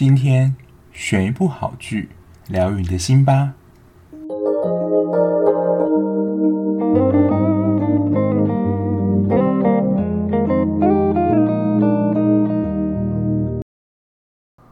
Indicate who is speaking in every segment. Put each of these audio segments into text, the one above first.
Speaker 1: 今天选一部好剧，疗愈你的心吧。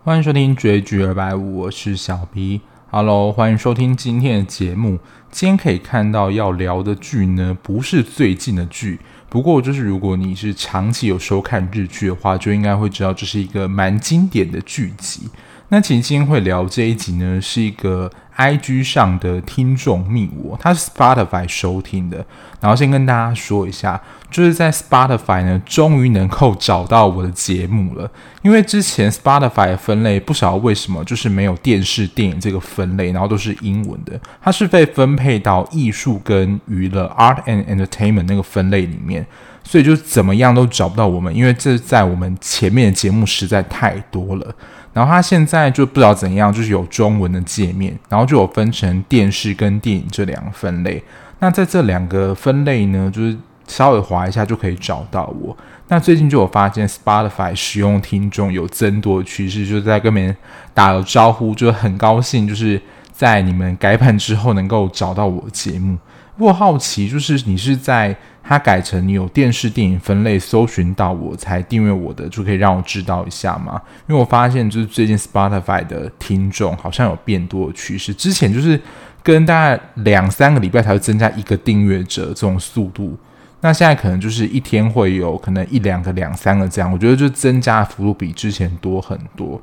Speaker 1: 欢迎收听追剧二百五，我是小 B。Hello，欢迎收听今天的节目。今天可以看到要聊的剧呢，不是最近的剧。不过，就是如果你是长期有收看日剧的话，就应该会知道这是一个蛮经典的剧集。那其实今天会聊这一集呢，是一个 IG 上的听众密我，他是 Spotify 收听的。然后先跟大家说一下，就是在 Spotify 呢，终于能够找到我的节目了。因为之前 Spotify 分类不晓得为什么就是没有电视电影这个分类，然后都是英文的，它是被分配到艺术跟娱乐 Art and Entertainment 那个分类里面，所以就怎么样都找不到我们，因为这在我们前面的节目实在太多了。然后它现在就不知道怎样，就是有中文的界面，然后就有分成电视跟电影这两个分类。那在这两个分类呢，就是稍微划一下就可以找到我。那最近就有发现 Spotify 使用听众有增多的趋势，就是在跟别人打个招呼，就很高兴，就是在你们改版之后能够找到我节目。我好奇，就是你是在它改成你有电视电影分类搜寻到我才订阅我的，就可以让我知道一下吗？因为我发现就是最近 Spotify 的听众好像有变多的趋势，之前就是跟大概两三个礼拜才会增加一个订阅者这种速度，那现在可能就是一天会有可能一两个、两三个这样，我觉得就增加的幅度比之前多很多。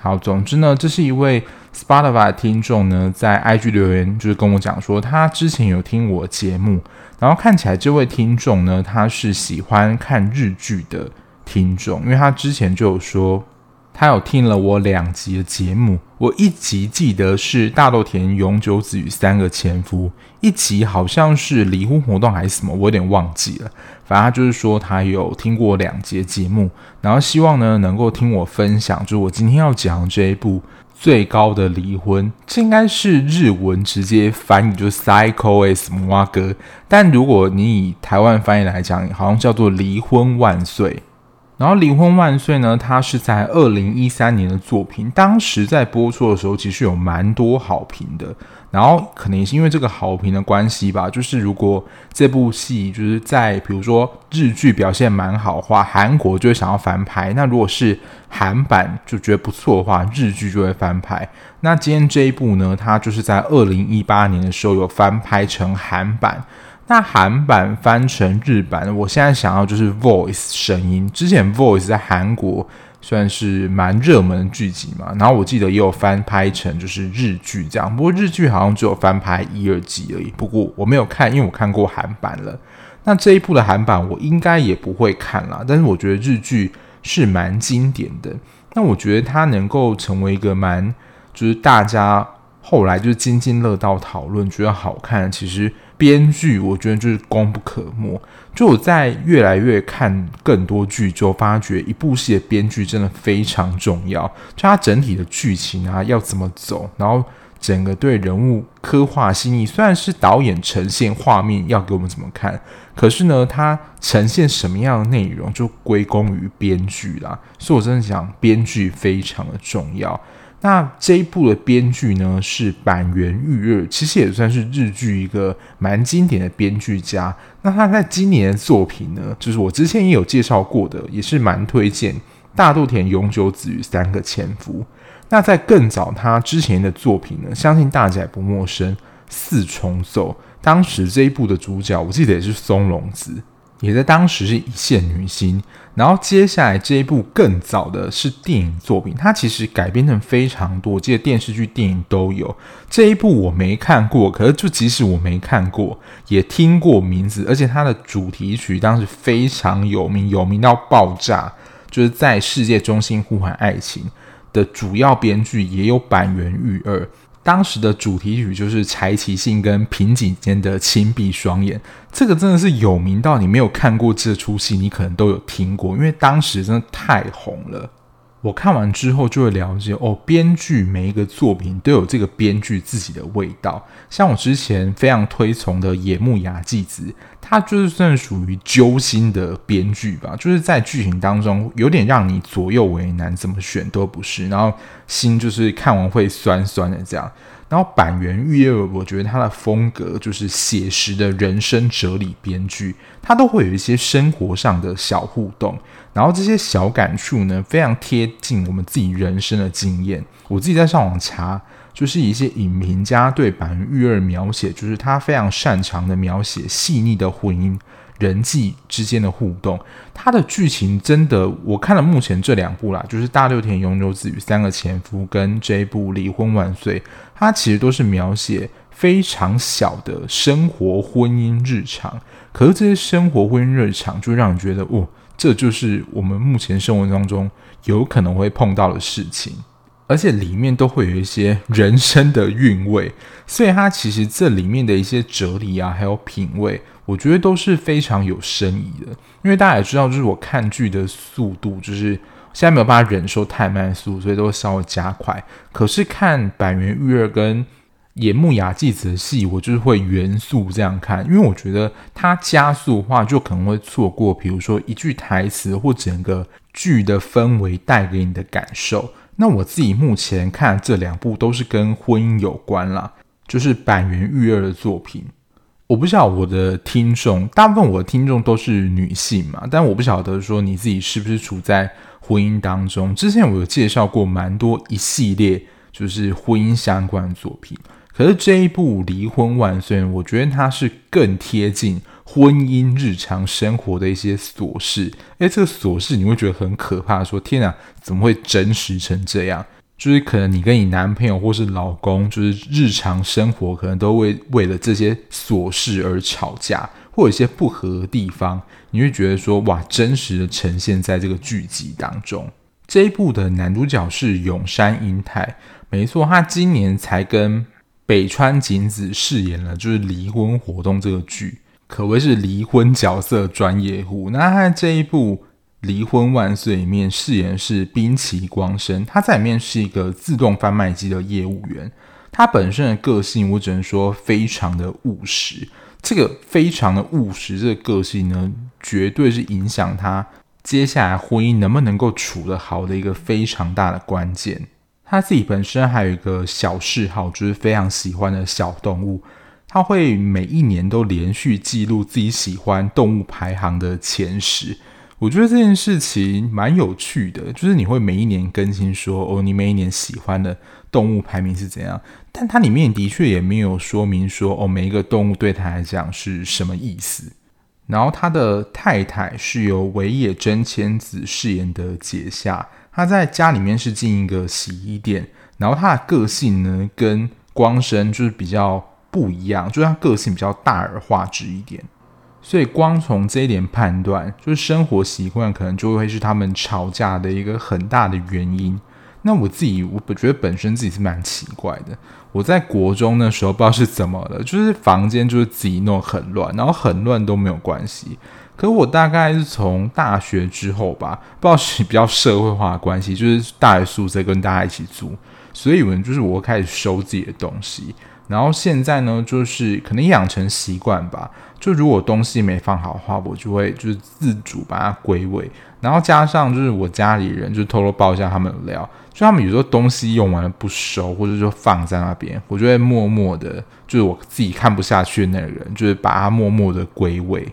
Speaker 1: 好，总之呢，这是一位 Spotify 听众呢，在 IG 留言，就是跟我讲说，他之前有听我节目，然后看起来这位听众呢，他是喜欢看日剧的听众，因为他之前就有说。他有听了我两集的节目，我一集记得是大豆田永久子与三个前夫，一集好像是离婚活动还是什么，我有点忘记了。反正他就是说他有听过两集节目，然后希望呢能够听我分享，就是我今天要讲这一部最高的离婚，这应该是日文直接翻译就是 Psycho S 摩阿哥，但如果你以台湾翻译来讲，好像叫做离婚万岁。然后《离婚万岁》呢，它是在二零一三年的作品，当时在播出的时候，其实有蛮多好评的。然后可能也是因为这个好评的关系吧，就是如果这部戏就是在比如说日剧表现蛮好的话，韩国就会想要翻拍；那如果是韩版就觉得不错的话，日剧就会翻拍。那今天这一部呢，它就是在二零一八年的时候有翻拍成韩版。那韩版翻成日版，我现在想要就是 Voice 声音。之前 Voice 在韩国算是蛮热门的剧集嘛，然后我记得也有翻拍成就是日剧这样。不过日剧好像只有翻拍一二集而已。不过我没有看，因为我看过韩版了。那这一部的韩版我应该也不会看啦，但是我觉得日剧是蛮经典的。那我觉得它能够成为一个蛮就是大家后来就是津津乐道讨论觉得好看，其实。编剧我觉得就是功不可没。就我在越来越看更多剧之后，发觉一部戏的编剧真的非常重要。就它整体的剧情啊要怎么走，然后整个对人物刻画细腻。虽然是导演呈现画面要给我们怎么看，可是呢，它呈现什么样的内容就归功于编剧啦。所以我真的想，编剧非常的重要。那这一部的编剧呢是坂元裕二，其实也算是日剧一个蛮经典的编剧家。那他在今年的作品呢，就是我之前也有介绍过的，也是蛮推荐大豆田永久子与三个前夫。那在更早他之前的作品呢，相信大家也不陌生，四重奏。当时这一部的主角，我记得也是松隆子。也在当时是一线女星，然后接下来这一部更早的是电影作品，它其实改编成非常多，我记得电视剧、电影都有。这一部我没看过，可是就即使我没看过，也听过名字，而且它的主题曲当时非常有名，有名到爆炸，就是在世界中心呼喊爱情的主要编剧也有坂元裕二。当时的主题曲就是柴崎幸跟平井间的亲闭双眼，这个真的是有名到你没有看过这出戏，你可能都有听过，因为当时真的太红了。我看完之后就会了解哦，编剧每一个作品都有这个编剧自己的味道。像我之前非常推崇的野木雅纪子，他就是算属于揪心的编剧吧，就是在剧情当中有点让你左右为难，怎么选都不是，然后心就是看完会酸酸的这样。然后坂元裕二，我觉得他的风格就是写实的人生哲理编剧，他都会有一些生活上的小互动，然后这些小感触呢，非常贴近我们自己人生的经验。我自己在上网查。就是一些影评家对坂元裕二描写，就是他非常擅长的描写细腻的婚姻、人际之间的互动。它的剧情真的，我看了目前这两部啦，就是《大六田永久子与三个前夫》跟这一部《离婚万岁》，它其实都是描写非常小的生活、婚姻日常。可是这些生活、婚姻日常，就让人觉得，哦，这就是我们目前生活当中有可能会碰到的事情。而且里面都会有一些人生的韵味，所以它其实这里面的一些哲理啊，还有品味，我觉得都是非常有深意的。因为大家也知道，就是我看剧的速度，就是现在没有办法忍受太慢速，所以都会稍微加快。可是看坂元裕二跟野木雅纪子的戏，我就是会原速这样看，因为我觉得它加速的话，就可能会错过，比如说一句台词或整个剧的氛围带给你的感受。那我自己目前看这两部都是跟婚姻有关啦，就是坂元裕二的作品。我不知道我的听众，大部分我的听众都是女性嘛，但我不晓得说你自己是不是处在婚姻当中。之前我有介绍过蛮多一系列就是婚姻相关的作品，可是这一部《离婚万岁》，我觉得它是更贴近。婚姻日常生活的一些琐事，诶，这个琐事你会觉得很可怕，说天哪，怎么会真实成这样？就是可能你跟你男朋友或是老公，就是日常生活可能都为为了这些琐事而吵架，或有一些不合的地方，你会觉得说哇，真实的呈现在这个剧集当中。这一部的男主角是永山瑛太，没错，他今年才跟北川景子饰演了就是离婚活动这个剧。可谓是离婚角色专业户。那他在这一部《离婚万岁》里面饰演是滨崎光生，他在里面是一个自动贩卖机的业务员。他本身的个性，我只能说非常的务实。这个非常的务实，这个个性呢，绝对是影响他接下来婚姻能不能够处得好的一个非常大的关键。他自己本身还有一个小嗜好，就是非常喜欢的小动物。他会每一年都连续记录自己喜欢动物排行的前十，我觉得这件事情蛮有趣的，就是你会每一年更新说哦，你每一年喜欢的动物排名是怎样，但它里面的确也没有说明说哦，每一个动物对他来讲是什么意思。然后他的太太是由尾野真千子饰演的解夏，他在家里面是进一个洗衣店，然后他的个性呢跟光生就是比较。不一样，就是他个性比较大而化之一点，所以光从这一点判断，就是生活习惯可能就会是他们吵架的一个很大的原因。那我自己，我觉得本身自己是蛮奇怪的。我在国中的时候不知道是怎么了，就是房间就是自己弄很乱，然后很乱都没有关系。可我大概是从大学之后吧，不知道是比较社会化的关系，就是大学宿舍跟大家一起住，所以我就是我开始收自己的东西。然后现在呢，就是可能养成习惯吧。就如果东西没放好的话，我就会就是自主把它归位。然后加上就是我家里人就偷偷爆一下他们的料，就他们有时候东西用完了不收，或者说放在那边，我就会默默的，就是我自己看不下去那个人，就是把它默默的归位。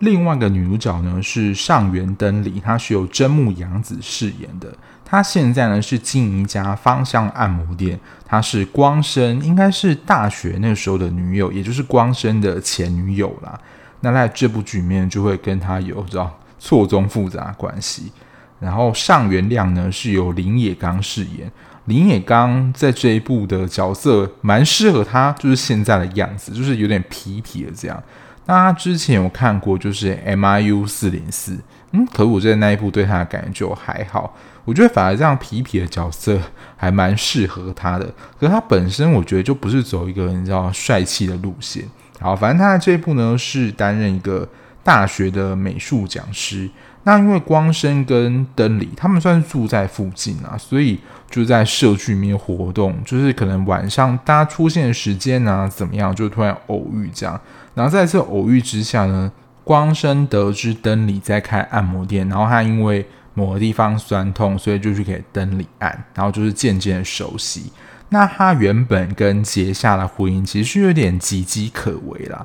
Speaker 1: 另外一个女主角呢是上原灯里，她是由真木阳子饰演的。他现在呢是经营一家芳香按摩店。他是光生，应该是大学那时候的女友，也就是光生的前女友啦。那在这部剧里面就会跟他有知道错综复杂的关系。然后上原亮呢是由林野刚饰演。林野刚在这一部的角色蛮适合他，就是现在的样子，就是有点痞痞的这样。那他之前有看过就是 MIU 四零四，嗯，可是我觉得那一部对他的感觉就还好。我觉得反而这样痞痞的角色还蛮适合他的，可是他本身我觉得就不是走一个你知道帅气的路线。好，反正他在这一部呢是担任一个大学的美术讲师。那因为光生跟登里他们算是住在附近啊，所以就在社区里面活动，就是可能晚上大家出现的时间啊怎么样，就突然偶遇这样。然后在这偶遇之下呢，光生得知登里在开按摩店，然后他因为某个地方酸痛，所以就去给登里按，然后就是渐渐熟悉。那他原本跟杰夏的婚姻其实是有点岌岌可危啦。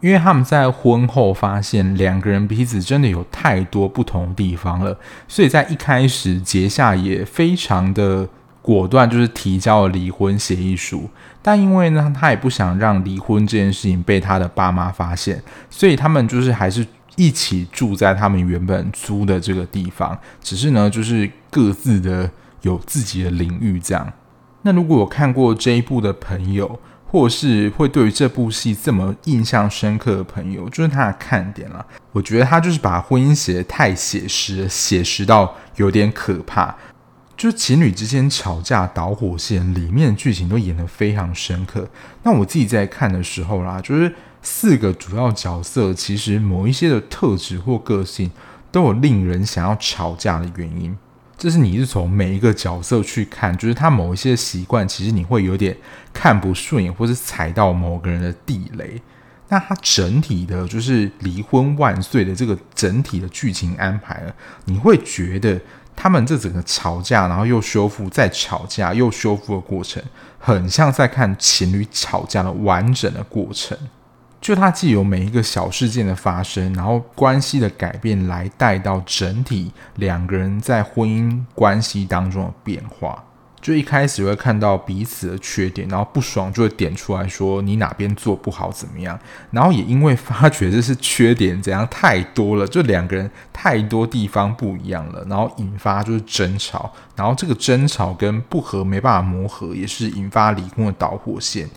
Speaker 1: 因为他们在婚后发现两个人彼此真的有太多不同地方了，所以在一开始杰夏也非常的果断，就是提交了离婚协议书。但因为呢，他也不想让离婚这件事情被他的爸妈发现，所以他们就是还是一起住在他们原本租的这个地方，只是呢，就是各自的有自己的领域这样。那如果有看过这一部的朋友，或是会对于这部戏这么印象深刻的朋友，就是他的看点了。我觉得他就是把婚姻写得太写实，写实到有点可怕。就是情侣之间吵架导火线里面的剧情都演得非常深刻。那我自己在看的时候啦，就是四个主要角色其实某一些的特质或个性都有令人想要吵架的原因。这是你是从每一个角色去看，就是他某一些习惯，其实你会有点看不顺眼，或是踩到某个人的地雷。那他整体的，就是离婚万岁的这个整体的剧情安排了，你会觉得他们这整个吵架，然后又修复，再吵架又修复的过程，很像在看情侣吵架的完整的过程。就它既有每一个小事件的发生，然后关系的改变，来带到整体两个人在婚姻关系当中的变化。就一开始会看到彼此的缺点，然后不爽就会点出来说你哪边做不好怎么样。然后也因为发觉这是缺点怎样太多了，就两个人太多地方不一样了，然后引发就是争吵。然后这个争吵跟不和没办法磨合，也是引发离婚的导火线。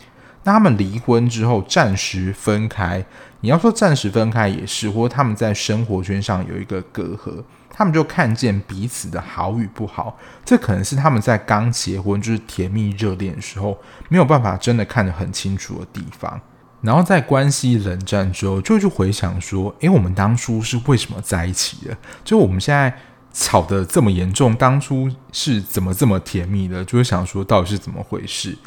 Speaker 1: 那他们离婚之后暂时分开，你要说暂时分开也是，或他们在生活圈上有一个隔阂，他们就看见彼此的好与不好，这可能是他们在刚结婚就是甜蜜热恋的时候没有办法真的看得很清楚的地方。然后在关系冷战之后，就去回想说，诶，我们当初是为什么在一起的？就我们现在吵得这么严重，当初是怎么这么甜蜜的？就会想说，到底是怎么回事？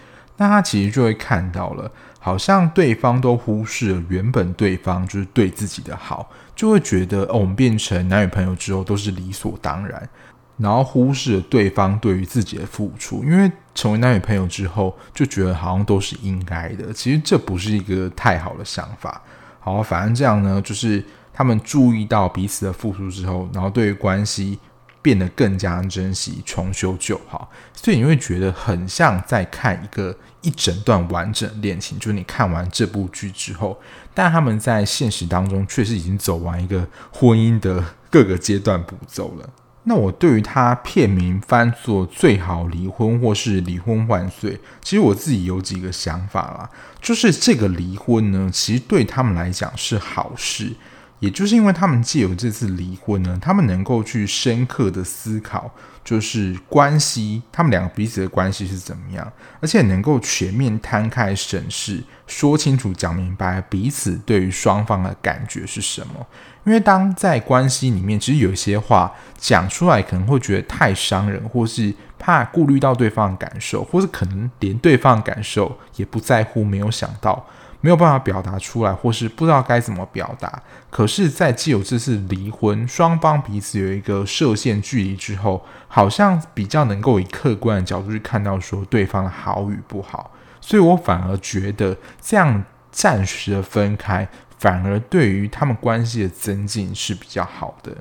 Speaker 1: 那他其实就会看到了，好像对方都忽视了原本对方就是对自己的好，就会觉得哦，我们变成男女朋友之后都是理所当然，然后忽视了对方对于自己的付出，因为成为男女朋友之后就觉得好像都是应该的，其实这不是一个太好的想法。好，反正这样呢，就是他们注意到彼此的付出之后，然后对于关系。变得更加珍惜，重修旧好，所以你会觉得很像在看一个一整段完整恋情。就是你看完这部剧之后，但他们在现实当中确实已经走完一个婚姻的各个阶段步骤了。那我对于他片名翻作“最好离婚”或是“离婚万岁”，其实我自己有几个想法啦，就是这个离婚呢，其实对他们来讲是好事。也就是因为他们借由这次离婚呢，他们能够去深刻的思考，就是关系，他们两个彼此的关系是怎么样，而且能够全面摊开审视，说清楚、讲明白彼此对于双方的感觉是什么。因为当在关系里面，其实有些话讲出来可能会觉得太伤人，或是怕顾虑到对方的感受，或是可能连对方的感受也不在乎，没有想到。没有办法表达出来，或是不知道该怎么表达。可是，在既有这次离婚，双方彼此有一个设限距离之后，好像比较能够以客观的角度去看到说对方的好与不好。所以我反而觉得这样暂时的分开，反而对于他们关系的增进是比较好的。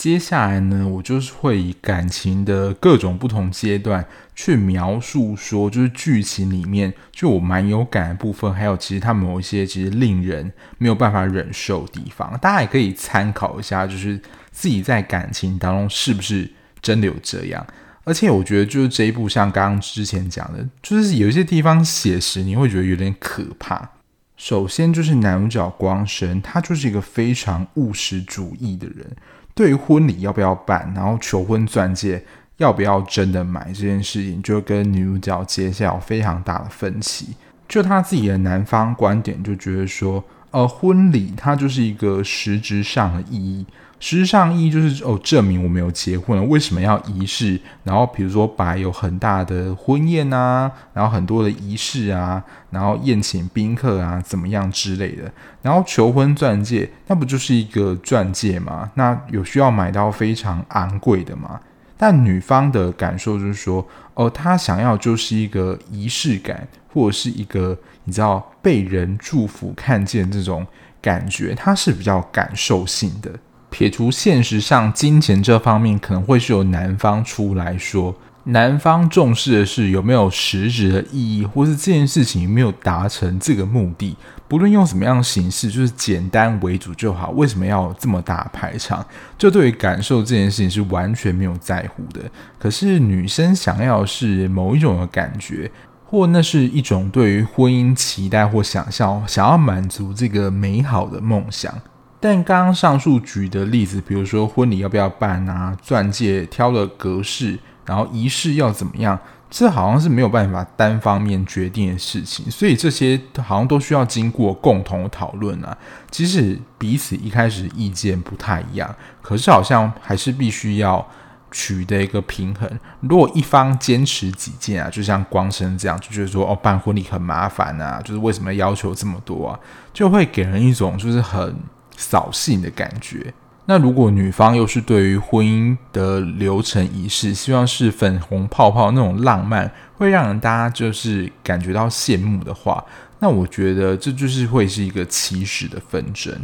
Speaker 1: 接下来呢，我就是会以感情的各种不同阶段去描述，说就是剧情里面就我蛮有感的部分，还有其实他某一些其实令人没有办法忍受的地方，大家也可以参考一下，就是自己在感情当中是不是真的有这样。而且我觉得就是这一部像刚刚之前讲的，就是有一些地方写实，你会觉得有点可怕。首先就是男主角光生，他就是一个非常务实主义的人。对于婚礼要不要办，然后求婚钻戒要不要真的买这件事情，就跟女主角接下有非常大的分歧。就她自己的男方观点，就觉得说，呃，婚礼它就是一个实质上的意义，实质上意义就是哦，证明我们有结婚。为什么要仪式？然后比如说摆有很大的婚宴啊，然后很多的仪式啊，然后宴请宾客啊，怎么样之类的。然后求婚钻戒，那不就是一个钻戒吗？那有需要买到非常昂贵的吗？但女方的感受就是说，哦，她想要就是一个仪式感，或者是一个你知道被人祝福、看见这种感觉，她是比较感受性的。撇除现实上金钱这方面，可能会是由男方出来说，男方重视的是有没有实质的意义，或是这件事情有没有达成这个目的。不论用什么样的形式，就是简单为主就好。为什么要这么大排场？就对于感受这件事情是完全没有在乎的。可是女生想要的是某一种的感觉，或那是一种对于婚姻期待或想象，想要满足这个美好的梦想。但刚刚上述举的例子，比如说婚礼要不要办啊，钻戒挑的格式，然后仪式要怎么样，这好像是没有办法单方面决定的事情，所以这些好像都需要经过共同讨论啊。即使彼此一开始意见不太一样，可是好像还是必须要取得一个平衡。如果一方坚持己见啊，就像光生这样，就觉得说哦，办婚礼很麻烦啊，就是为什么要求这么多啊，就会给人一种就是很。扫兴的感觉。那如果女方又是对于婚姻的流程仪式，希望是粉红泡泡那种浪漫，会让人大家就是感觉到羡慕的话，那我觉得这就是会是一个起始的纷争。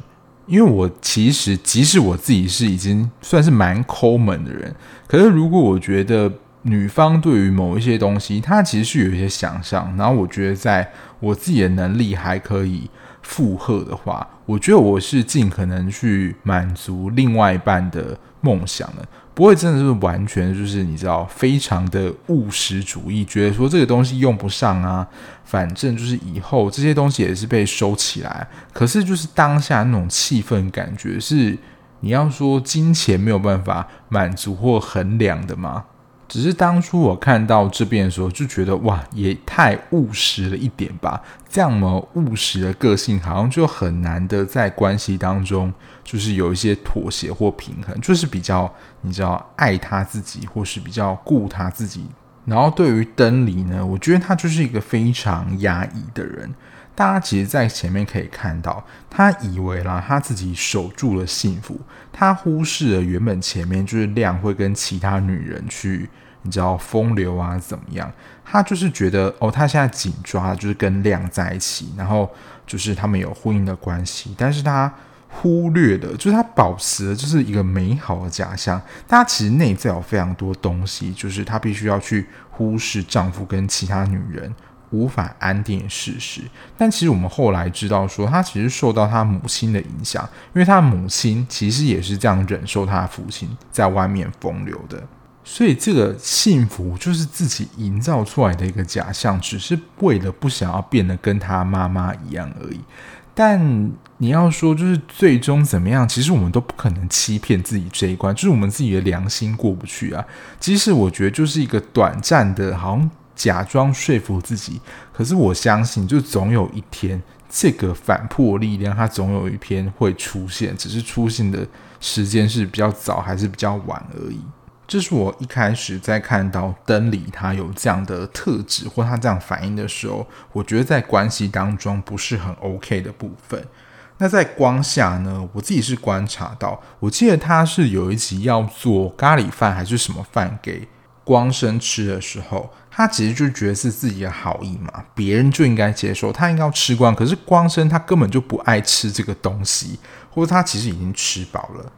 Speaker 1: 因为我其实即使我自己是已经算是蛮抠门的人，可是如果我觉得女方对于某一些东西，她其实是有一些想象，然后我觉得在我自己的能力还可以。负荷的话，我觉得我是尽可能去满足另外一半的梦想的，不会真的是完全就是你知道非常的务实主义，觉得说这个东西用不上啊，反正就是以后这些东西也是被收起来。可是就是当下那种气氛感觉是你要说金钱没有办法满足或衡量的吗？只是当初我看到这边的时候，就觉得哇，也太务实了一点吧。这样么务实的个性，好像就很难的在关系当中，就是有一些妥协或平衡，就是比较你知道爱他自己，或是比较顾他自己。然后对于登离呢，我觉得他就是一个非常压抑的人。大家其实，在前面可以看到，他以为啦，他自己守住了幸福，他忽视了原本前面就是亮会跟其他女人去，你知道风流啊怎么样？他就是觉得哦，他现在紧抓就是跟亮在一起，然后就是他们有婚姻的关系，但是他忽略的，就是他保持的就是一个美好的假象。他其实内在有非常多东西，就是他必须要去忽视丈夫跟其他女人。无法安定的事实，但其实我们后来知道说，他其实受到他母亲的影响，因为他母亲其实也是这样忍受他父亲在外面风流的，所以这个幸福就是自己营造出来的一个假象，只是为了不想要变得跟他妈妈一样而已。但你要说就是最终怎么样，其实我们都不可能欺骗自己这一关，就是我们自己的良心过不去啊。即使我觉得就是一个短暂的，好像。假装说服自己，可是我相信，就总有一天，这个反破力量，它总有一天会出现，只是出现的时间是比较早还是比较晚而已。这是我一开始在看到灯里他有这样的特质，或他这样反应的时候，我觉得在关系当中不是很 OK 的部分。那在光下呢，我自己是观察到，我记得他是有一集要做咖喱饭还是什么饭给光生吃的时候。他其实就觉得是自己的好意嘛，别人就应该接受，他应该要吃光。可是光生他根本就不爱吃这个东西，或者他其实已经吃饱了，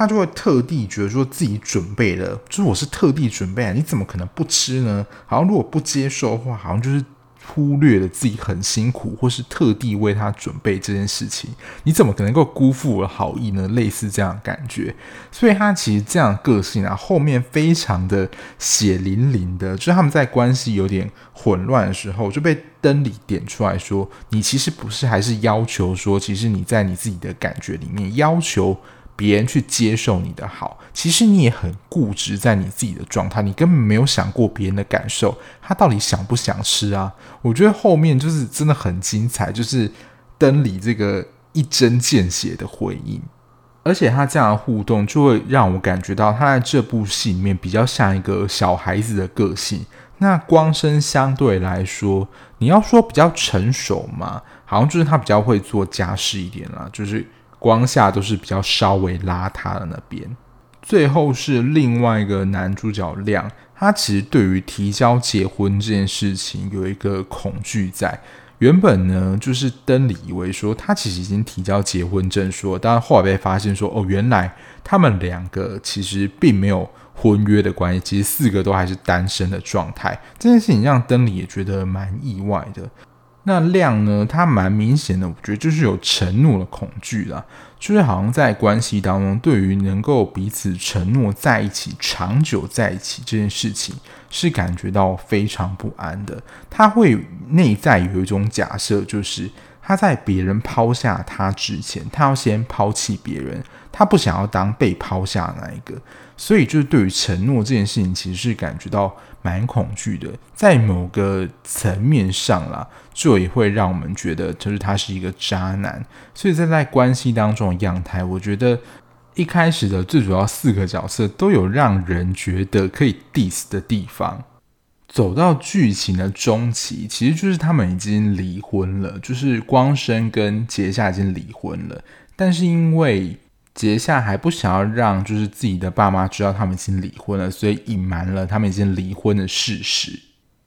Speaker 1: 他就会特地觉得说自己准备了，就是我是特地准备啊，你怎么可能不吃呢？好像如果不接受的话，好像就是。忽略了自己很辛苦，或是特地为他准备这件事情，你怎么可能够辜负我的好意呢？类似这样的感觉，所以他其实这样的个性啊，后面非常的血淋淋的，就是他们在关系有点混乱的时候，就被灯里点出来说，你其实不是还是要求说，其实你在你自己的感觉里面要求。别人去接受你的好，其实你也很固执在你自己的状态，你根本没有想过别人的感受，他到底想不想吃啊？我觉得后面就是真的很精彩，就是登里这个一针见血的回应。而且他这样的互动就会让我感觉到他在这部戏里面比较像一个小孩子的个性。那光生相对来说，你要说比较成熟嘛，好像就是他比较会做家事一点啦，就是光下都是比较稍微邋遢的那边。最后是另外一个男主角亮，他其实对于提交结婚这件事情有一个恐惧在。原本呢，就是登里以为说他其实已经提交结婚证书，但后来被发现说，哦，原来他们两个其实并没有婚约的关系，其实四个都还是单身的状态。这件事情让登里也觉得蛮意外的。那亮呢，他蛮明显的，我觉得就是有承诺的恐惧啦。就是好像在关系当中，对于能够彼此承诺在一起、长久在一起这件事情，是感觉到非常不安的。他会内在有一种假设，就是他在别人抛下他之前，他要先抛弃别人，他不想要当被抛下那一个。所以，就是对于承诺这件事情，其实是感觉到蛮恐惧的。在某个层面上啦，就也会让我们觉得，就是他是一个渣男。所以在在关系当中的样态，我觉得一开始的最主要四个角色都有让人觉得可以 diss 的地方。走到剧情的中期，其实就是他们已经离婚了，就是光生跟杰夏已经离婚了，但是因为杰夏还不想要让就是自己的爸妈知道他们已经离婚了，所以隐瞒了他们已经离婚的事实。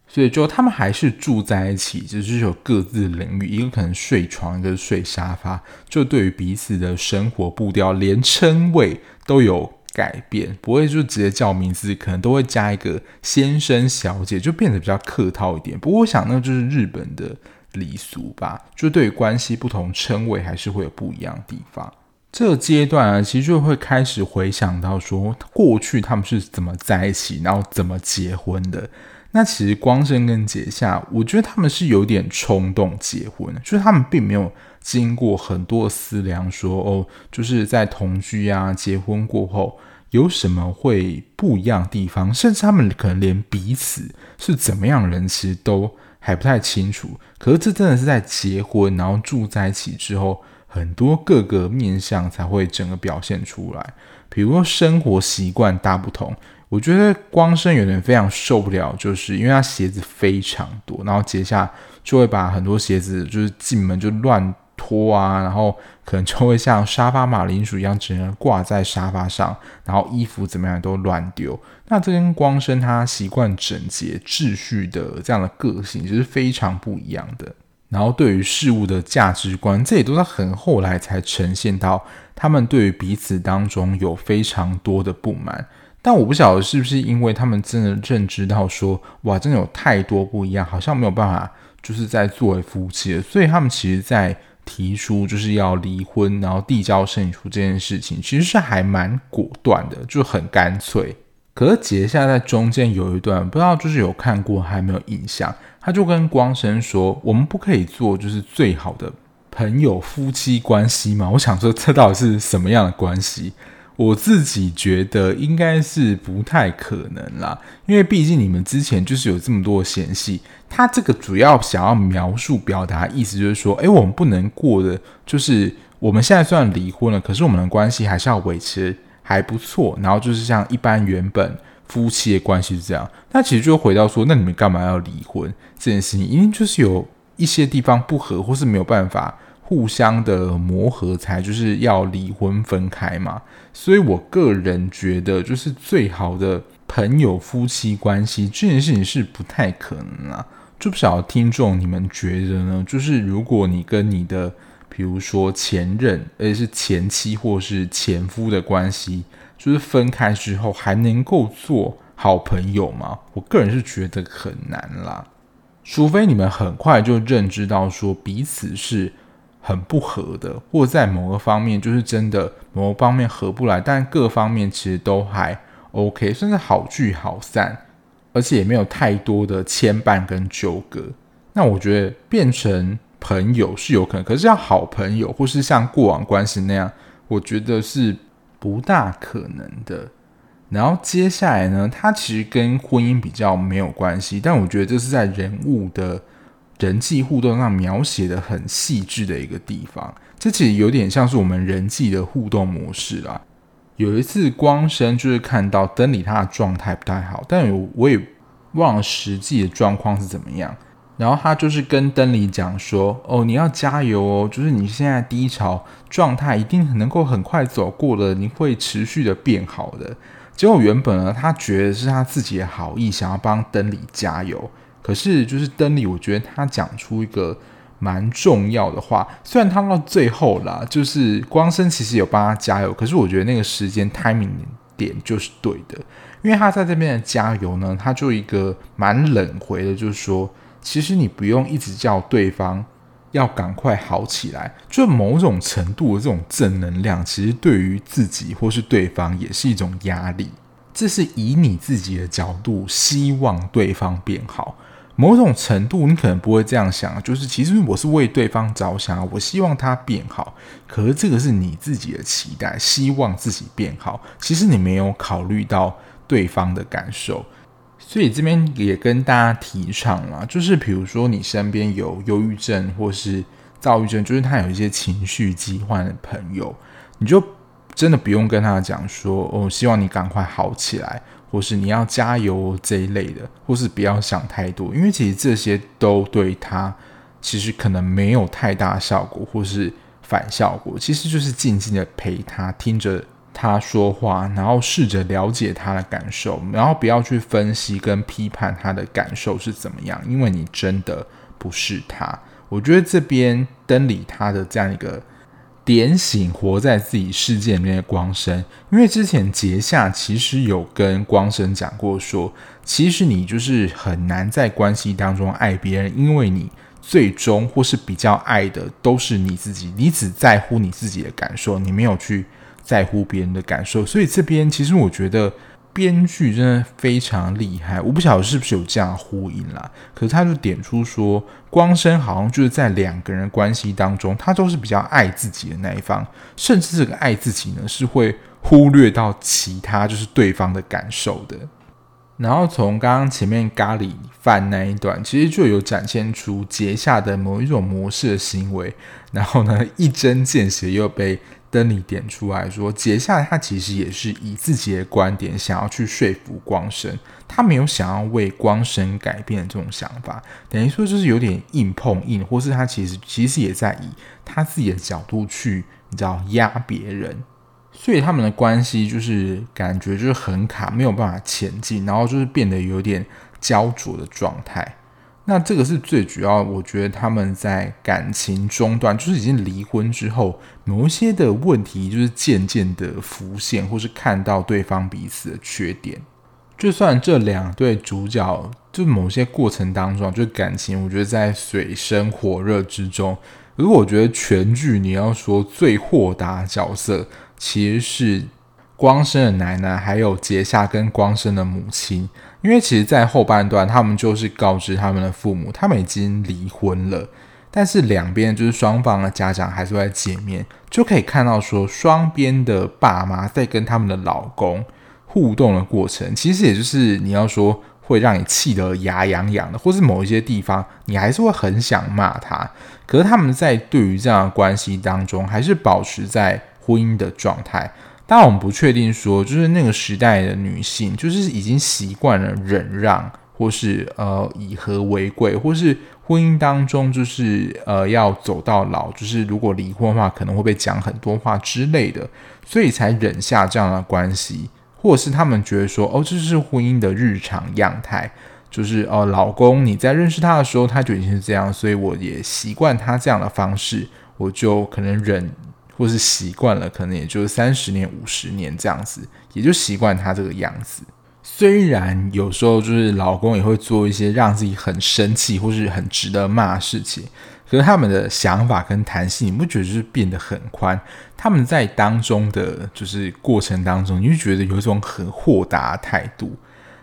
Speaker 1: 所以就他们还是住在一起，只是有各自的领域，一个可能睡床，一个睡沙发。就对于彼此的生活步调，连称谓都有改变，不会就直接叫名字，可能都会加一个先生、小姐，就变得比较客套一点。不过我想那就是日本的礼俗吧，就对于关系不同称谓还是会有不一样的地方。这个阶段啊，其实就会开始回想到说，过去他们是怎么在一起，然后怎么结婚的。那其实光生跟杰夏，我觉得他们是有点冲动结婚，就是他们并没有经过很多思量说，哦，就是在同居啊，结婚过后有什么会不一样的地方，甚至他们可能连彼此是怎么样的人，其实都还不太清楚。可是这真的是在结婚，然后住在一起之后。很多各个面相才会整个表现出来，比如说生活习惯大不同。我觉得光生有点非常受不了，就是因为他鞋子非常多，然后接下来就会把很多鞋子就是进门就乱脱啊，然后可能就会像沙发马铃薯一样，只能挂在沙发上，然后衣服怎么样都乱丢。那这跟光生他习惯整洁秩序的这样的个性，就是非常不一样的。然后对于事物的价值观，这也都是很后来才呈现到他们对于彼此当中有非常多的不满。但我不晓得是不是因为他们真的认知到说，哇，真的有太多不一样，好像没有办法就是在作为夫妻了，所以他们其实在提出就是要离婚，然后递交申请书这件事情，其实是还蛮果断的，就很干脆。可是杰夏在中间有一段不知道就是有看过还没有印象。他就跟光生说：“我们不可以做就是最好的朋友、夫妻关系吗？”我想说，这到底是什么样的关系？我自己觉得应该是不太可能啦，因为毕竟你们之前就是有这么多的嫌隙。他这个主要想要描述、表达意思就是说，诶，我们不能过的，就是我们现在虽然离婚了，可是我们的关系还是要维持还不错。然后就是像一般原本。夫妻的关系是这样，那其实就回到说，那你们干嘛要离婚这件事情？因为就是有一些地方不合，或是没有办法互相的磨合，才就是要离婚分开嘛。所以我个人觉得，就是最好的朋友、夫妻关系这件事情是不太可能啊。就不晓得听众你们觉得呢？就是如果你跟你的，比如说前任，而且是前妻或是前夫的关系。就是分开之后还能够做好朋友吗？我个人是觉得很难啦，除非你们很快就认知到说彼此是很不合的，或在某个方面就是真的某个方面合不来，但各方面其实都还 OK，甚至好聚好散，而且也没有太多的牵绊跟纠葛。那我觉得变成朋友是有可能，可是要好朋友或是像过往关系那样，我觉得是。不大可能的。然后接下来呢，它其实跟婚姻比较没有关系，但我觉得这是在人物的人际互动上描写的很细致的一个地方。这其实有点像是我们人际的互动模式啦。有一次光生就是看到登里他的状态不太好，但我我也忘了实际的状况是怎么样。然后他就是跟登里讲说：“哦，你要加油哦，就是你现在低潮状态一定能够很快走过的，你会持续的变好的。”结果原本呢，他觉得是他自己的好意，想要帮登里加油。可是就是登里，我觉得他讲出一个蛮重要的话，虽然他到最后啦，就是光生其实有帮他加油，可是我觉得那个时间 timing 点就是对的，因为他在这边的加油呢，他就一个蛮冷回的，就是说。其实你不用一直叫对方要赶快好起来，就某种程度的这种正能量，其实对于自己或是对方也是一种压力。这是以你自己的角度希望对方变好，某种程度你可能不会这样想，就是其实我是为对方着想，我希望他变好。可是这个是你自己的期待，希望自己变好，其实你没有考虑到对方的感受。所以这边也跟大家提倡啦，就是比如说你身边有忧郁症或是躁郁症，就是他有一些情绪疾患的朋友，你就真的不用跟他讲说哦，希望你赶快好起来，或是你要加油这一类的，或是不要想太多，因为其实这些都对他其实可能没有太大效果，或是反效果，其实就是静静的陪他听着。他说话，然后试着了解他的感受，然后不要去分析跟批判他的感受是怎么样，因为你真的不是他。我觉得这边登里他的这样一个点醒活在自己世界里面的光生，因为之前杰夏其实有跟光生讲过，说其实你就是很难在关系当中爱别人，因为你最终或是比较爱的都是你自己，你只在乎你自己的感受，你没有去。在乎别人的感受，所以这边其实我觉得编剧真的非常厉害。我不晓得是不是有这样的呼应啦，可是他就点出说，光生好像就是在两个人关系当中，他都是比较爱自己的那一方，甚至这个爱自己呢，是会忽略到其他就是对方的感受的。然后从刚刚前面咖喱饭那一段，其实就有展现出杰下的某一种模式的行为，然后呢，一针见血又被。登里点出来说，接下来他其实也是以自己的观点想要去说服光生，他没有想要为光生改变这种想法，等于说就是有点硬碰硬，或是他其实其实也在以他自己的角度去，你知道压别人，所以他们的关系就是感觉就是很卡，没有办法前进，然后就是变得有点焦灼的状态。那这个是最主要，我觉得他们在感情中断，就是已经离婚之后，某一些的问题就是渐渐的浮现，或是看到对方彼此的缺点。就算这两对主角，就某些过程当中，就感情，我觉得在水深火热之中。如果我觉得全剧你要说最豁达角色，其实是光生的奶奶，还有杰夏跟光生的母亲。因为其实，在后半段，他们就是告知他们的父母，他们已经离婚了。但是两边就是双方的家长还是会见面，就可以看到说，双边的爸妈在跟他们的老公互动的过程，其实也就是你要说会让你气得牙痒痒的，或是某一些地方你还是会很想骂他。可是他们在对于这样的关系当中，还是保持在婚姻的状态。当然，我们不确定说，就是那个时代的女性，就是已经习惯了忍让，或是呃以和为贵，或是婚姻当中就是呃要走到老，就是如果离婚的话，可能会被讲很多话之类的，所以才忍下这样的关系，或者是他们觉得说，哦，这是婚姻的日常样态，就是哦，老公你在认识他的时候，他就已经是这样，所以我也习惯他这样的方式，我就可能忍。或是习惯了，可能也就是三十年、五十年这样子，也就习惯他这个样子。虽然有时候就是老公也会做一些让自己很生气或是很值得骂的事情，可是他们的想法跟弹性，你不觉得就是变得很宽？他们在当中的就是过程当中，你就觉得有一种很豁达的态度。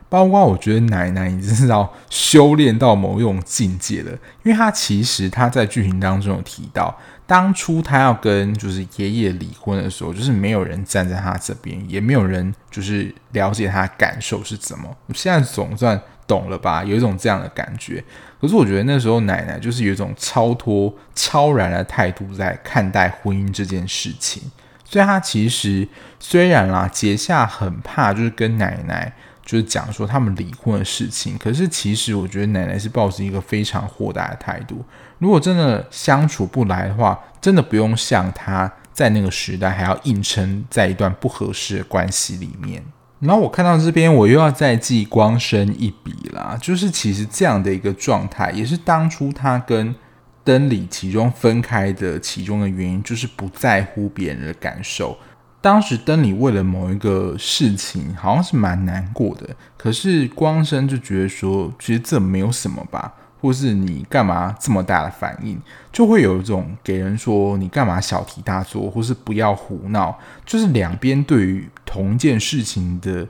Speaker 1: 包括我觉得奶奶已经是要修炼到某一种境界了，因为她其实她在剧情当中有提到。当初他要跟就是爷爷离婚的时候，就是没有人站在他这边，也没有人就是了解他感受是怎么。现在总算懂了吧？有一种这样的感觉。可是我觉得那时候奶奶就是有一种超脱、超然的态度在看待婚姻这件事情。所以他其实虽然啦，结夏很怕，就是跟奶奶就是讲说他们离婚的事情。可是其实我觉得奶奶是抱着一个非常豁达的态度。如果真的相处不来的话，真的不用像他在那个时代还要硬撑在一段不合适的关系里面。然后我看到这边，我又要再记光生一笔啦。就是其实这样的一个状态，也是当初他跟登里其中分开的其中的原因，就是不在乎别人的感受。当时登里为了某一个事情，好像是蛮难过的，可是光生就觉得说，其实这没有什么吧。或是你干嘛这么大的反应，就会有一种给人说你干嘛小题大做，或是不要胡闹，就是两边对于同一件事情的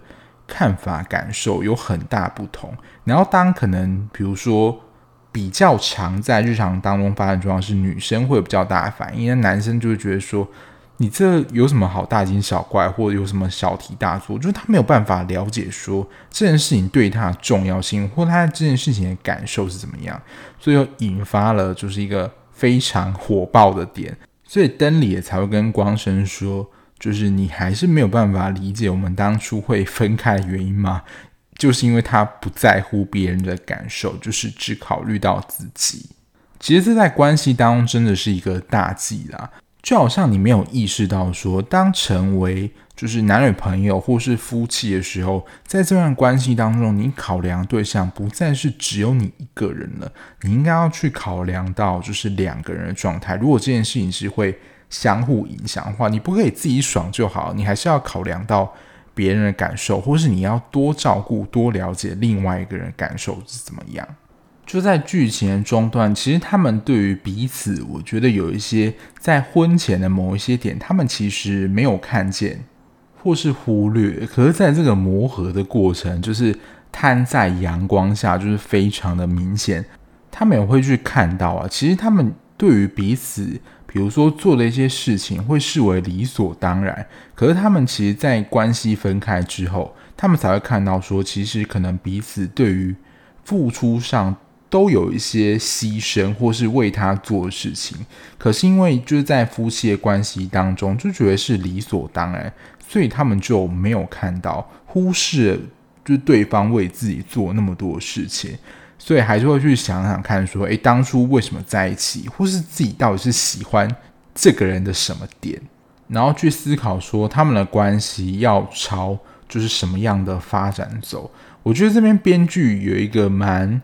Speaker 1: 看法感受有很大不同。然后当可能比如说比较常在日常当中发生状况是女生会有比较大的反应，那男生就会觉得说。你这有什么好大惊小怪，或者有什么小题大做？就是他没有办法了解说这件事情对他的重要性，或他这件事情的感受是怎么样，所以又引发了就是一个非常火爆的点。所以登里也才会跟光生说，就是你还是没有办法理解我们当初会分开的原因吗？就是因为他不在乎别人的感受，就是只考虑到自己。其实这在关系当中真的是一个大忌啦。就好像你没有意识到说，当成为就是男女朋友或是夫妻的时候，在这段关系当中，你考量对象不再是只有你一个人了，你应该要去考量到就是两个人的状态。如果这件事情是会相互影响的话，你不可以自己爽就好，你还是要考量到别人的感受，或是你要多照顾、多了解另外一个人的感受是怎么样。就在剧情的中段，其实他们对于彼此，我觉得有一些在婚前的某一些点，他们其实没有看见或是忽略。可是，在这个磨合的过程，就是摊在阳光下，就是非常的明显。他们也会去看到啊，其实他们对于彼此，比如说做的一些事情，会视为理所当然。可是，他们其实，在关系分开之后，他们才会看到说，其实可能彼此对于付出上。都有一些牺牲，或是为他做的事情，可是因为就是在夫妻的关系当中，就觉得是理所当然，所以他们就没有看到，忽视就是对方为自己做那么多事情，所以还是会去想想看，说，诶，当初为什么在一起，或是自己到底是喜欢这个人的什么点，然后去思考说他们的关系要朝就是什么样的发展走。我觉得这边编剧有一个蛮。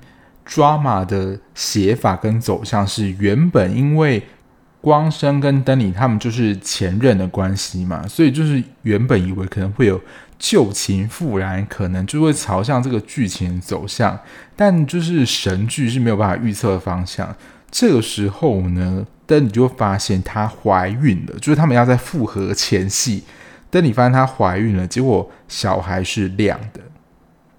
Speaker 1: Drama 的写法跟走向是原本因为光生跟登里他们就是前任的关系嘛，所以就是原本以为可能会有旧情复燃，可能就会朝向这个剧情走向，但就是神剧是没有办法预测的方向。这个时候呢，登里就发现她怀孕了，就是他们要在复合前夕，登里发现她怀孕了，结果小孩是亮的。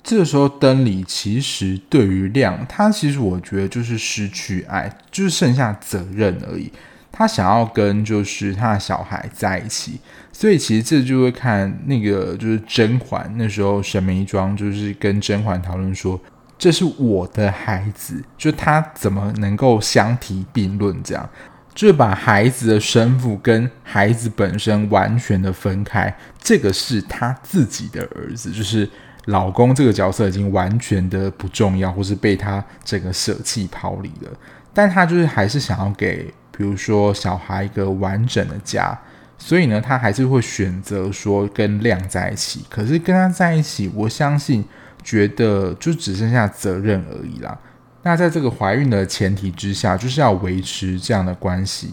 Speaker 1: 这个时候，登里其实对于亮，他其实我觉得就是失去爱，就是剩下责任而已。他想要跟就是他的小孩在一起，所以其实这就会看那个就是甄嬛那时候沈眉庄就是跟甄嬛讨论说，这是我的孩子，就他怎么能够相提并论？这样就把孩子的生父跟孩子本身完全的分开，这个是他自己的儿子，就是。老公这个角色已经完全的不重要，或是被他整个舍弃抛离了。但他就是还是想要给，比如说小孩一个完整的家，所以呢，他还是会选择说跟亮在一起。可是跟他在一起，我相信觉得就只剩下责任而已啦。那在这个怀孕的前提之下，就是要维持这样的关系。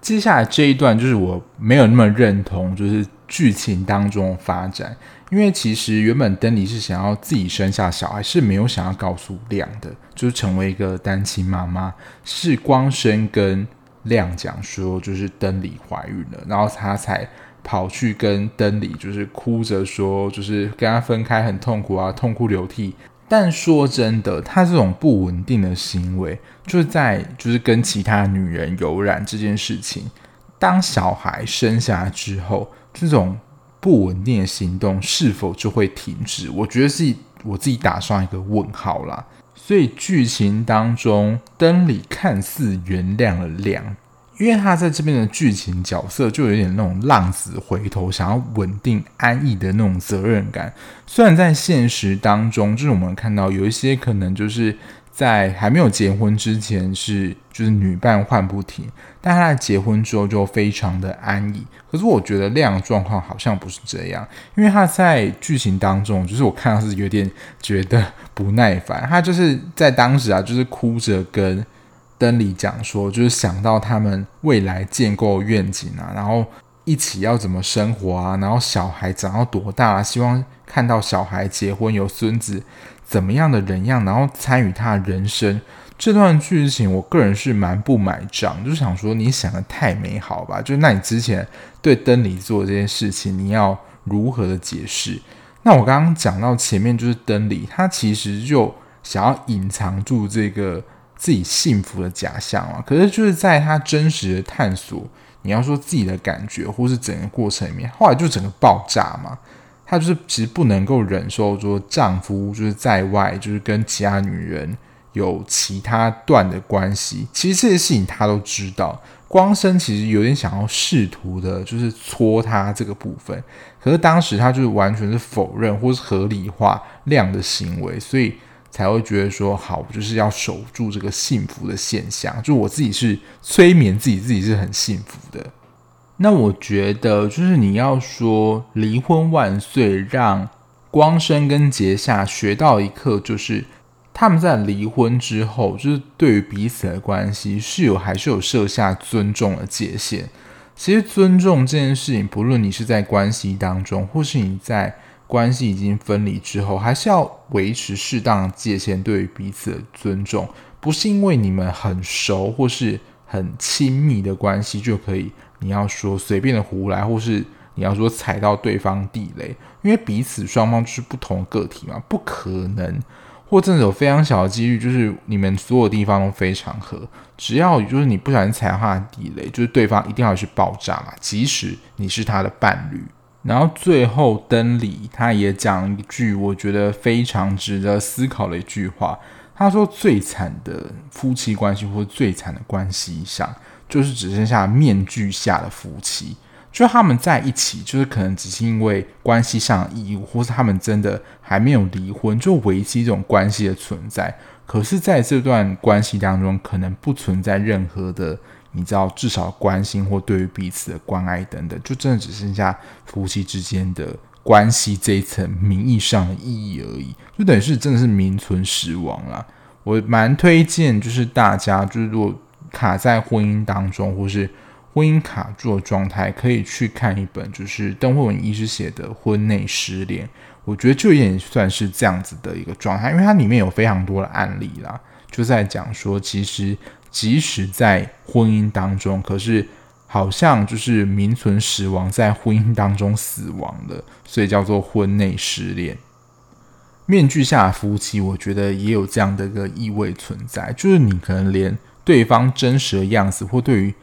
Speaker 1: 接下来这一段就是我没有那么认同，就是剧情当中发展。因为其实原本登里是想要自己生下小孩，是没有想要告诉亮的，就是成为一个单亲妈妈。是光生跟亮讲说，就是登里怀孕了，然后他才跑去跟登里，就是哭着说，就是跟他分开很痛苦啊，痛哭流涕。但说真的，他这种不稳定的行为，就是在就是跟其他女人有染这件事情，当小孩生下来之后，这种。不稳定的行动是否就会停止？我觉得是我自己打上一个问号啦。所以剧情当中，登里看似原谅了亮。因为他在这边的剧情角色就有点那种浪子回头，想要稳定安逸的那种责任感。虽然在现实当中，就是我们看到有一些可能就是在还没有结婚之前是就是女伴换不停，但他在结婚之后就非常的安逸。可是我觉得亮状况好像不是这样，因为他在剧情当中，就是我看到是有点觉得不耐烦。他就是在当时啊，就是哭着跟。登里讲说，就是想到他们未来建构愿景啊，然后一起要怎么生活啊，然后小孩长到多大啊，希望看到小孩结婚有孙子，怎么样的人样，然后参与他的人生。这段剧情，我个人是蛮不买账，就想说你想的太美好吧？就那你之前对登里做这件事情，你要如何的解释？那我刚刚讲到前面，就是登里他其实就想要隐藏住这个。自己幸福的假象啊，可是就是在他真实的探索，你要说自己的感觉，或是整个过程里面，后来就整个爆炸嘛。她就是其实不能够忍受说丈夫就是在外，就是跟其他女人有其他段的关系。其实这些事情她都知道，光生其实有点想要试图的，就是戳她这个部分。可是当时她就是完全是否认或是合理化亮的行为，所以。才会觉得说好，就是要守住这个幸福的现象。就我自己是催眠自己，自己是很幸福的。那我觉得，就是你要说离婚万岁，让光生跟杰夏学到一课，就是他们在离婚之后，就是对于彼此的关系是有还是有设下尊重的界限。其实尊重这件事情，不论你是在关系当中，或是你在。关系已经分离之后，还是要维持适当的界限，对于彼此的尊重，不是因为你们很熟或是很亲密的关系就可以，你要说随便的胡来，或是你要说踩到对方地雷，因为彼此双方就是不同个体嘛，不可能，或者有非常小的几率，就是你们所有地方都非常合，只要就是你不小心踩到他的地雷，就是对方一定要去爆炸嘛，即使你是他的伴侣。然后最后，登里他也讲一句我觉得非常值得思考的一句话。他说：“最惨的夫妻关系，或者最惨的关系上，就是只剩下面具下的夫妻。就他们在一起，就是可能只是因为关系上的义务，或是他们真的还没有离婚，就维系这种关系的存在。可是，在这段关系当中，可能不存在任何的。”你知道，至少关心或对于彼此的关爱等等，就真的只剩下夫妻之间的关系这一层名义上的意义而已，就等于是真的是名存实亡啦。我蛮推荐，就是大家就是如果卡在婚姻当中，或是婚姻卡住的状态，可以去看一本就是邓慧文医师写的《婚内失恋》，我觉得就有点算是这样子的一个状态，因为它里面有非常多的案例啦，就在讲说其实。即使在婚姻当中，可是好像就是名存实亡，在婚姻当中死亡了，所以叫做婚内失恋。面具下的夫妻，我觉得也有这样的一个意味存在，就是你可能连对方真实的样子，或对于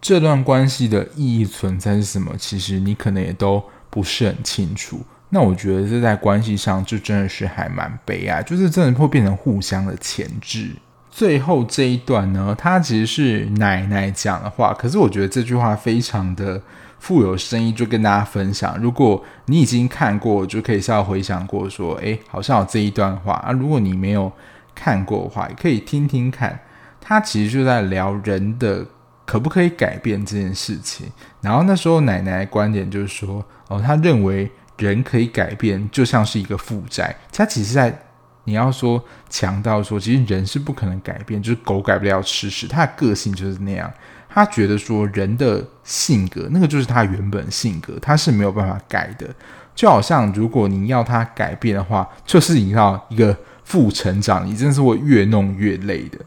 Speaker 1: 这段关系的意义存在是什么，其实你可能也都不是很清楚。那我觉得这在关系上就真的是还蛮悲哀，就是真的会变成互相的牵制。最后这一段呢，它其实是奶奶讲的话，可是我觉得这句话非常的富有深意，就跟大家分享。如果你已经看过，就可以稍微回想过，说，哎，好像有这一段话啊。如果你没有看过的话，也可以听听看。他其实就在聊人的可不可以改变这件事情。然后那时候奶奶观点就是说，哦，他认为人可以改变，就像是一个负债。他其实在。你要说强调说，其实人是不可能改变，就是狗改不了吃屎，他的个性就是那样。他觉得说人的性格，那个就是他原本性格，他是没有办法改的。就好像如果你要他改变的话，就是你要一个负成长，你真的是会越弄越累的。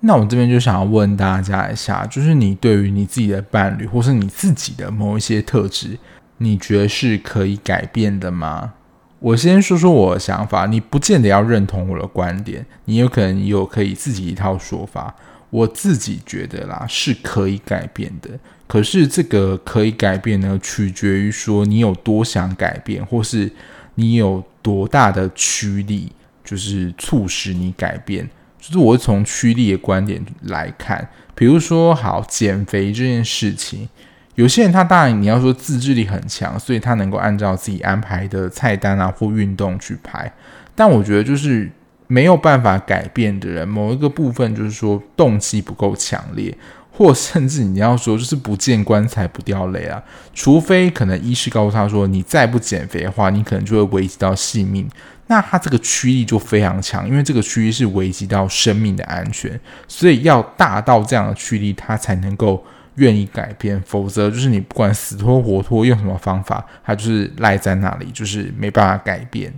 Speaker 1: 那我这边就想要问大家一下，就是你对于你自己的伴侣，或是你自己的某一些特质，你觉得是可以改变的吗？我先说说我的想法，你不见得要认同我的观点，你有可能有可以自己一套说法。我自己觉得啦，是可以改变的。可是这个可以改变呢，取决于说你有多想改变，或是你有多大的驱力，就是促使你改变。就是我会从趋利的观点来看，比如说，好，减肥这件事情，有些人他当然你要说自制力很强，所以他能够按照自己安排的菜单啊或运动去排。但我觉得就是没有办法改变的人，某一个部分就是说动机不够强烈。或甚至你要说，就是不见棺材不掉泪啊，除非可能医师告诉他说，你再不减肥的话，你可能就会危及到性命。那他这个驱力就非常强，因为这个驱力是危及到生命的安全，所以要大到这样的驱力，他才能够愿意改变。否则就是你不管死拖活拖用什么方法，他就是赖在那里，就是没办法改变。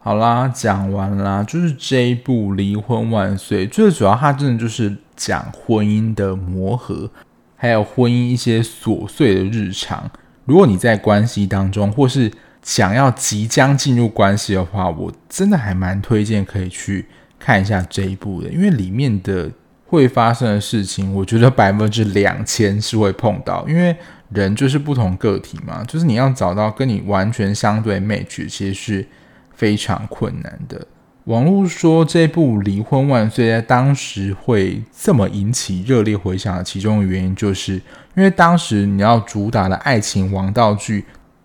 Speaker 1: 好啦，讲完啦，就是这一部《离婚万岁》，最主要它真的就是讲婚姻的磨合，还有婚姻一些琐碎的日常。如果你在关系当中，或是想要即将进入关系的话，我真的还蛮推荐可以去看一下这一部的，因为里面的会发生的事情，我觉得百分之两千是会碰到，因为人就是不同个体嘛，就是你要找到跟你完全相对 match，其实是。非常困难的。网络说这部《离婚万岁》在当时会这么引起热烈回响的其中的原因，就是因为当时你要主打的爱情王道剧，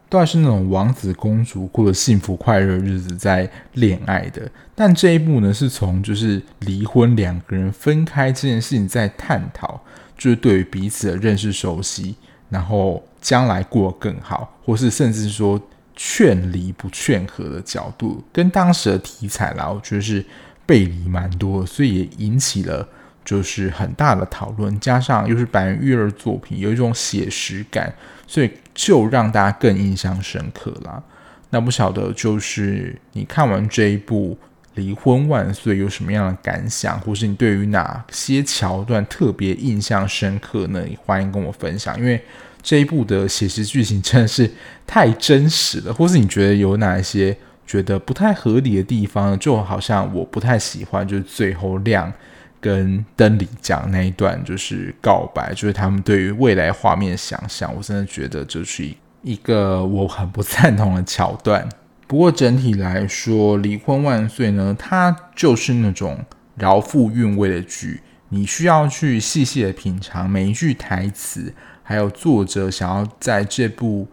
Speaker 1: 都还是那种王子公主过着幸福快乐日子在恋爱的。但这一部呢，是从就是离婚两个人分开这件事情在探讨，就是对于彼此的认识熟悉，然后将来过得更好，或是甚至说。劝离不劝和的角度，跟当时的题材啦，我觉得是背离蛮多，所以也引起了就是很大的讨论。加上又是白玉儿作品，有一种写实感，所以就让大家更印象深刻啦。那不晓得就是你看完这一部《离婚万岁》有什么样的感想，或是你对于哪些桥段特别印象深刻呢？欢迎跟我分享，因为。这一部的写实剧情真的是太真实了，或是你觉得有哪一些觉得不太合理的地方？就好像我不太喜欢，就是最后亮跟登里讲那一段，就是告白，就是他们对于未来画面的想象，我真的觉得就是一个我很不赞同的桥段。不过整体来说，《离婚万岁》呢，它就是那种饶富韵味的剧，你需要去细细的品尝每一句台词。还有作者想要在这部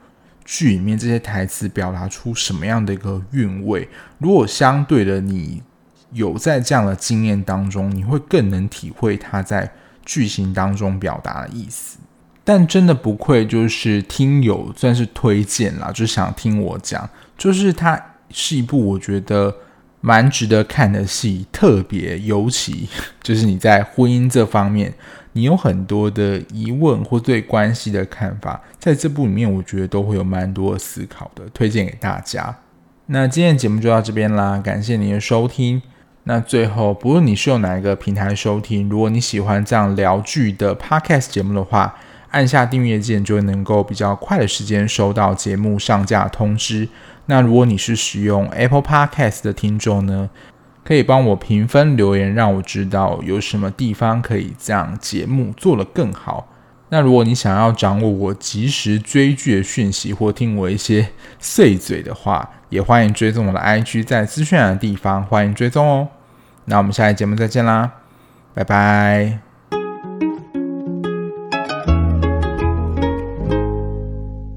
Speaker 1: 剧里面这些台词表达出什么样的一个韵味？如果相对的你有在这样的经验当中，你会更能体会他在剧情当中表达的意思。但真的不愧就是听友算是推荐啦，就想听我讲，就是它是一部我觉得蛮值得看的戏，特别尤其 就是你在婚姻这方面。你有很多的疑问或对关系的看法，在这部里面，我觉得都会有蛮多思考的，推荐给大家。那今天的节目就到这边啦，感谢您的收听。那最后，不论你是用哪一个平台收听，如果你喜欢这样聊剧的 Podcast 节目的话，按下订阅键就能够比较快的时间收到节目上架通知。那如果你是使用 Apple Podcast 的听众呢，可以帮我评分留言，让我知道有什么地方可以将节目做得更好。那如果你想要掌握我及时追剧的讯息，或听我一些碎嘴的话，也欢迎追踪我的 IG，在资讯栏的地方欢迎追踪哦。那我们下期节目再见啦，拜拜。